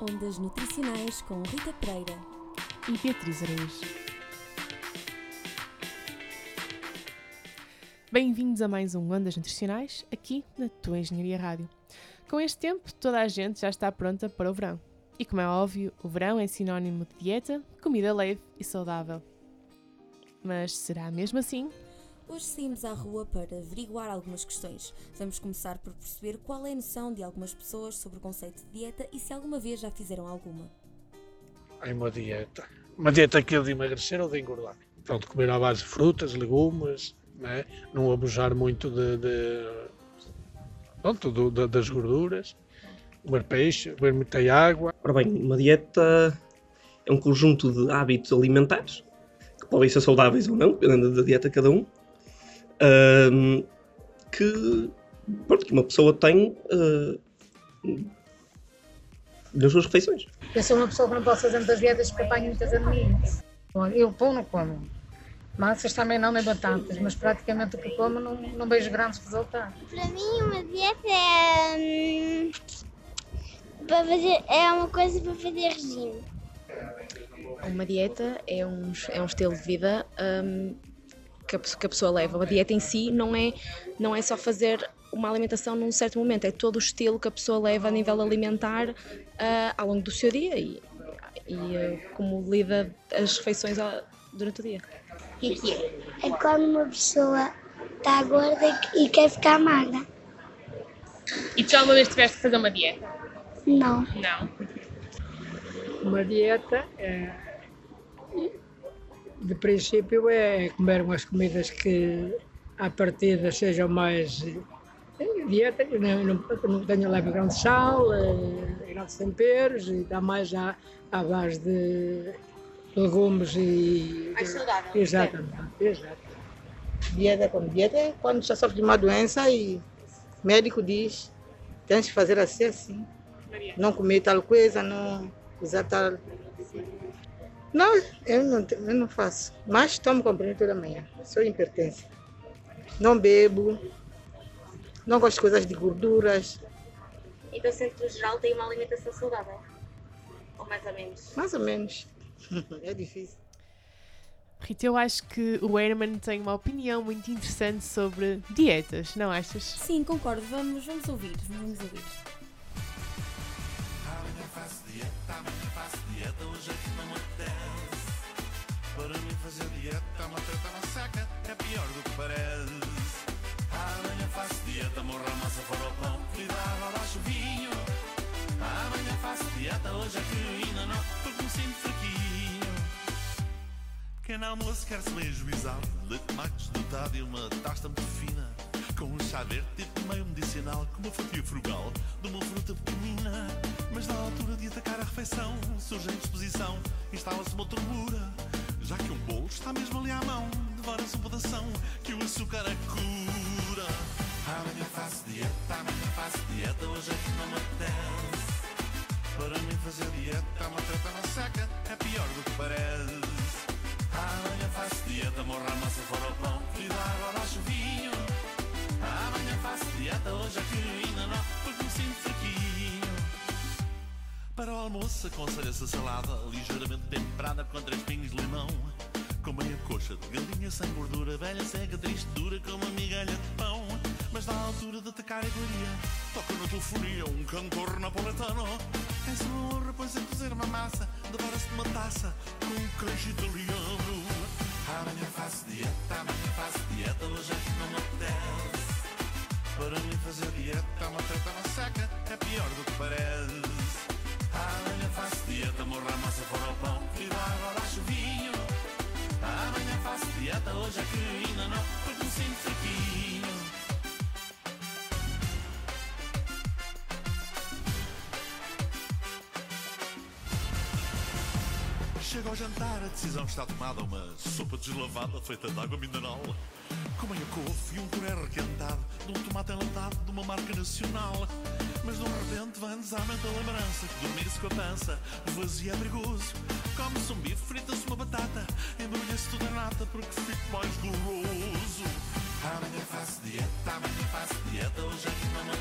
Ondas Nutricionais com Rita Pereira e Beatriz Araújo. Bem-vindos a mais um Ondas Nutricionais aqui na tua Engenharia Rádio. Com este tempo, toda a gente já está pronta para o verão. E como é óbvio, o verão é sinónimo de dieta, comida leve e saudável. Mas será mesmo assim? Hoje saímos à rua para averiguar algumas questões. Vamos começar por perceber qual é a noção de algumas pessoas sobre o conceito de dieta e se alguma vez já fizeram alguma. É uma dieta. Uma dieta aquilo de emagrecer ou de engordar. Pronto, comer à base de frutas, legumes, né? não abusar muito de, de pronto, do, de, das gorduras, comer peixe, beber muita água. Ora bem, uma dieta é um conjunto de hábitos alimentares que podem ser saudáveis ou não, dependendo da dieta de cada um, um, que, pronto, que uma pessoa tem uh, nas suas refeições. Eu sou uma pessoa que não posso fazer muitas dietas porque apanho muitas anemias. Eu pão não como. Massas também não, nem batatas, mas praticamente o que como não, não vejo grandes resultados. Para mim, uma dieta é, hum, para fazer, é uma coisa para fazer regime. Uma dieta é um, é um estilo de vida um, que, a, que a pessoa leva. A dieta em si não é, não é só fazer uma alimentação num certo momento, é todo o estilo que a pessoa leva a nível alimentar uh, ao longo do seu dia e, e uh, como lida as refeições ao, durante o dia. O que é que é? É quando uma pessoa está gorda e quer ficar magra. E tu já uma vez tiveste que fazer uma dieta? Não. Não. Uma dieta é, de princípio é comer umas comidas que à partida sejam mais dieta, não, não, tenha leve grande sal, eh, grandes temperos e dá mais à, à base de legumes e. Mais saudável. Exatamente. Exato. Dieta como dieta é quando já sofre de uma doença e o médico diz tens que fazer assim, assim. Não comer tal coisa, não usar tal. Não, eu não, eu não faço. Mas tomo comprimido toda manhã. Sou hipertensa. Não bebo. Não gosto de coisas de gorduras. Então, no geral, tem uma alimentação saudável? Ou mais ou menos? Mais ou menos. é difícil. Rita, eu acho que o Herman tem uma opinião muito interessante sobre dietas, não achas? Sim, concordo. Vamos, vamos ouvir. Vamos ouvir. Amanhã faço dieta, amanhã faço dieta, hoje é fazer dieta é uma treta, uma seca, é pior do que parece. Amanhã faço dieta, morro a massa fora o pão, água abaixo o vinho. Amanhã faço dieta, hoje é que ainda não, porque me sinto fraquinho. Pequeno almoço quer-se bem ajuizado, leite de maco desnudado e uma tosta muito fina. Com um chá verde tipo meio medicinal, com uma fatia frugal de uma fruta pequenina. Mas na altura de atacar a refeição, surge a indisposição, instala-se uma turbura. Já que um bolo está mesmo ali à mão, devora-se uma podação que o açúcar a cura. Amanhã faço dieta, amanhã faço dieta, hoje é que não me apetece. Para mim fazer dieta é uma treta, uma seca, é pior do que parece. Amanhã faço dieta, morra a massa fora o pão, querida água abaixo o vinho. Amanhã faço dieta, hoje é que almoço aconselha-se a salada, ligeiramente temperada com três pinhos de limão. Com meia coxa de galinha sem gordura, velha, seca, triste, dura, como uma migalha de pão. Mas na altura de atacar a iguaria, toca na telefonia um cantor napoletano. É sua honra, pois é cozer uma massa, devora-se de uma taça com um queijo italiano. Amanhã faço dieta, amanhã faço dieta, hoje é que não me apetece. Para mim fazer dieta é uma treta, uma seca, é pior do que parece. Morra a massa fora o pão, querida água abaixo o vinho. Amanhã faço dieta, hoje é que ainda não, porque me sinto fraquinho. Chega ao jantar, a decisão está tomada. Uma sopa deslavada feita de água mineral. Com meia couve e um puré requentado de um tomate enlatado de uma marca nacional. Mas de um repente vem-nos à a lembrança dormir-se com a pança vazio é perigoso. Come-se um bife, frita-se uma batata, embrulha-se tudo em nata porque fico mais goloso. Amanhã faço dieta, amanhã faço dieta, hoje é que não me.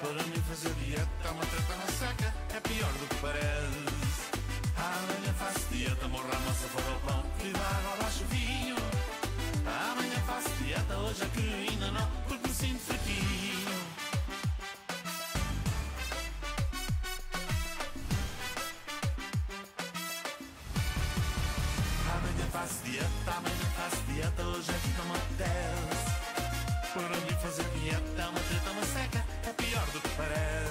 Para mim fazer dieta, uma treta na seca, é pior do que parece. Amanhã faço dieta, morra a massa fora o pão, viva água abaixo o vinho. Amanhã faço dieta, hoje é que ainda não, Faço dieta, amanhã faço dieta, hoje é não me apetece. Para mim fazer dieta é uma treta, uma seca, é pior do que parece.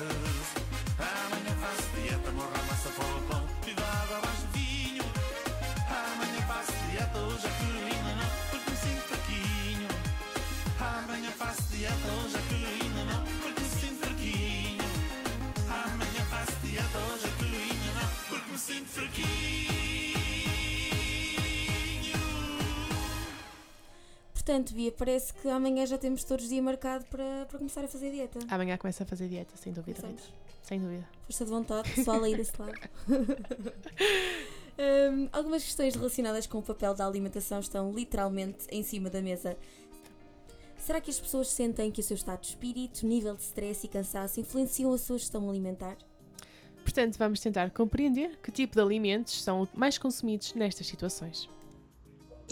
Portanto, Bia, parece que amanhã já temos todos dia marcado para, para começar a fazer dieta. Amanhã começa a fazer dieta, sem dúvida, Rita. Sem dúvida. Força de vontade, pessoal aí desse lado. Hum, algumas questões relacionadas com o papel da alimentação estão literalmente em cima da mesa. Será que as pessoas sentem que o seu estado de espírito, nível de stress e cansaço influenciam a sua gestão alimentar? Portanto, vamos tentar compreender que tipo de alimentos são mais consumidos nestas situações.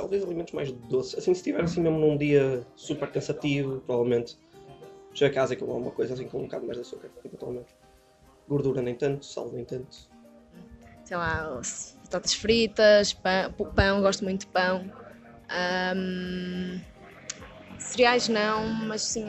Talvez alimentos mais doces. Assim, se estiver assim mesmo num dia super cansativo, provavelmente chego a casa e como uma coisa assim com um bocado mais de açúcar, eventualmente. Gordura nem tanto, sal nem tanto. sei lá, batatas fritas, pão, pão, gosto muito de pão. Ahm, cereais não, mas sim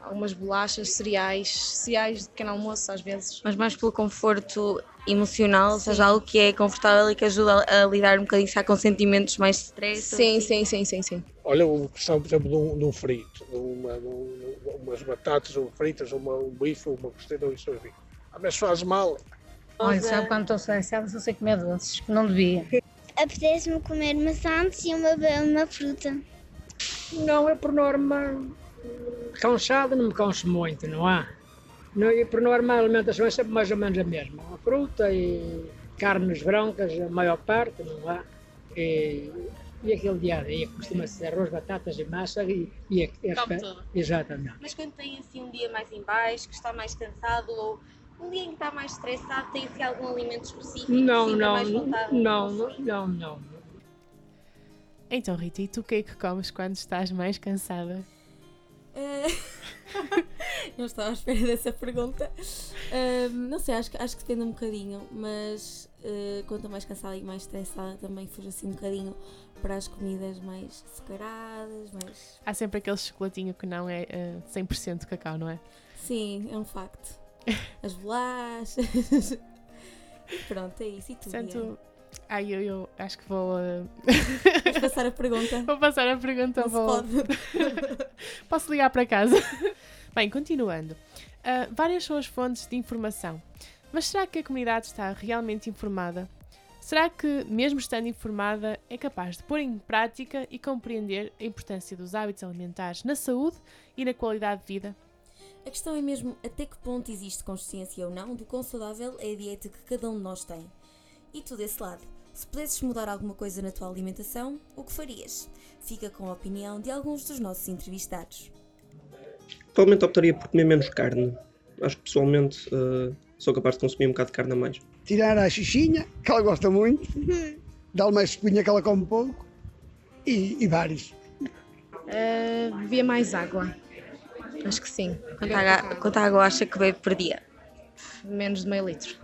algumas bolachas, cereais, cereais de pequeno almoço às vezes. mas mais pelo conforto emocional, ou seja, algo que é confortável e que ajuda a, a lidar um bocadinho sabe, com sentimentos mais de stress. Sim, sim, sim, sim, sim. Olha, o questão, por exemplo, de um, de um frito, de uma, de um- de umas batatas ou fritas, uma, um bife ou uma costela, ou isso assim. Ah, mas faz mal. Olha, sabe quando estou estressada, só sei comer doces, que não devia. Apetece-me comer maçãs e uma, uma fruta. Não, é por norma. Cansado não me canso muito, não há? Não, e por norma a alimentação é sempre mais ou menos a mesma. A fruta e carnes brancas, a maior parte, não há? E, e aquele dia a dia costuma ser arroz, batatas e massa e, e, e Come tudo. Exatamente. Mas quando tem assim um dia mais em baixo, que está mais cansado ou um dia em que está mais estressado, tem assim algum alimento específico Não, que sinta não, mais vontade? não, não, não, não. Então, Rita, e tu o que é que comes quando estás mais cansada? Eh, não estava à espera dessa pergunta. Hum, não sei, acho, que- acho que depende um bocadinho, mas eh, quando estou mais cansada e mais estressada também fujo assim um bocadinho para as comidas mais açucaradas, mais. Há sempre aquele chocolatinho que não é eh, 100% cacau, não é? Sim, é um facto. As bolachas. E pronto, é isso. E tu? Portanto, ai, eu, eu acho que vou. Vais passar a pergunta? Vou passar a pergunta. Não vou... pode. Posso ligar para casa? Bem, continuando. Ah, várias são as fontes de informação. Mas será que a comunidade está realmente informada? Será que, mesmo estando informada, é capaz de pôr em prática e compreender a importância dos hábitos alimentares na saúde e na qualidade de vida? A questão é mesmo até que ponto existe consciência ou não do quão saudável é a dieta que cada um de nós tem. E tu desse lado, se pudesses mudar alguma coisa na tua alimentação, o que farias? Fica com a opinião de alguns dos nossos entrevistados. Provavelmente optaria por comer menos carne. Acho que pessoalmente eh, sou capaz de consumir um bocado de carne a mais. tirar a xixinha, que ela gosta muito, dar-lhe uma espinha que ela come pouco e, e vários. Ah, bebia mais água. Acho que sim. Quanta água, quanta água acha que bebe por dia? Menos de meio litro.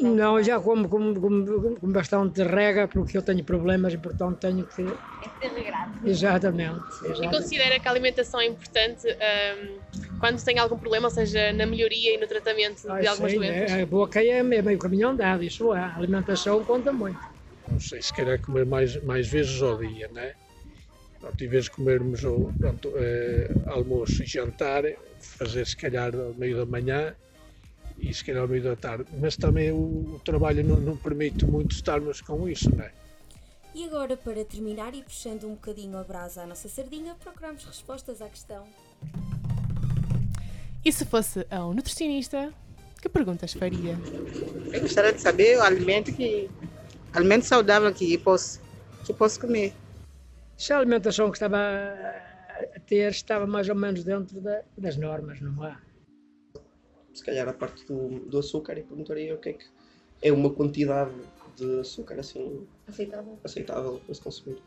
Não, eu já como, como, como, como bastante rega porque eu tenho problemas e portanto tenho que. É ser regrado. Exatamente. E exatamente. considera que a alimentação é importante ahm, quando tem algum problema, ou seja, na melhoria e no tratamento de Ah, algumas sim, doenças? é, a boca é meio caminho andado, isso é. A alimentação conta muito. Não sei, se calhar comer mais, mais vezes ao dia, né? Pronto, em vez de comermos o, pronto, eh, almoço e jantar, fazer se calhar ao meio da manhã e se calhar ao meio da tarde. Mas também o, o trabalho não, não permite muito estarmos com isso, né? E agora, para terminar e puxando um bocadinho a brasa à nossa sardinha, procuramos respostas à questão. E se fosse a um nutricionista, que perguntas faria? Eu gostaria de saber o alimento que alimento saudável que posso que posso comer. Se a alimentação que estava a ter estava mais ou menos dentro da- das normas, não é? Se calhar a parte do, do açúcar e perguntaria o que é que é uma quantidade de açúcar assim Aceitável. aceitável para se consumir.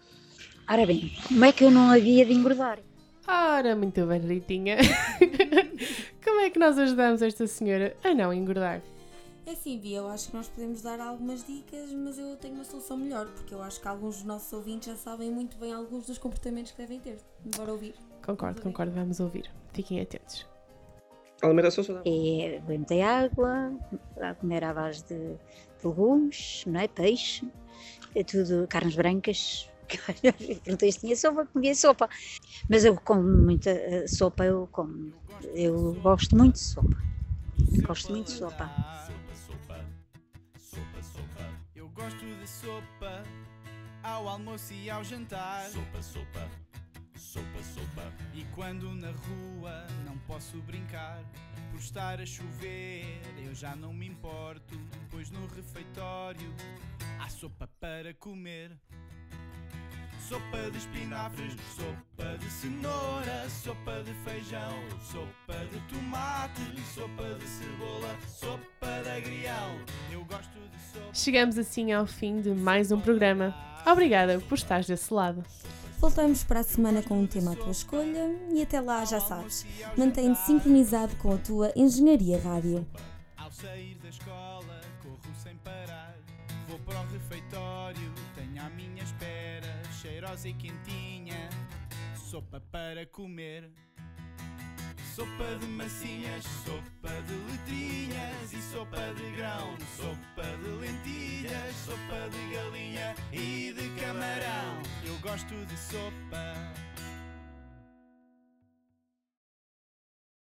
Ora bem, como é que eu não havia de engordar? Ora, muito bem, Ritinha. Como é que nós ajudamos esta senhora a não engordar? É assim, Bia, eu acho que nós podemos dar algumas dicas, mas eu tenho uma solução melhor, porque eu acho que alguns dos nossos ouvintes já sabem muito bem alguns dos comportamentos que devem ter. Bora ouvir. Concordo, concordo, vamos ouvir. Fiquem atentos. Alimentação saudável. É beber muita água, a comer à base de, de legumes, não é? peixe, é tudo carnes brancas. Se tinha sopa, comia sopa. Mas eu como muita eh, sopa, eu como. Eu gosto muito de sopa. Gosto muito de sopa. Eu gosto de sopa ao almoço e ao jantar. Sopa, sopa, sopa, sopa. E quando na rua não posso brincar, por estar a chover, eu já não me importo, pois no refeitório há sopa para comer. Sopa de espinafres, sopa de cenoura, sopa de feijão, sopa de tomate, sopa de cebola, sopa de agrião. Eu gosto de sopa. Chegamos assim ao fim de mais um programa. Obrigada por estares desse lado. Voltamos para a semana com um tema à tua escolha e até lá já sabes, mantém-te sincronizado com a tua Engenharia Rádio. Ao sair da escola, corro sem parar. Vou para o refeitório, tenho à minha espera, cheirosa e quentinha, sopa para comer. Sopa de massinhas, sopa de letrinhas e sopa de grão, sopa de lentilhas, sopa de galinha e de camarão. Eu gosto de sopa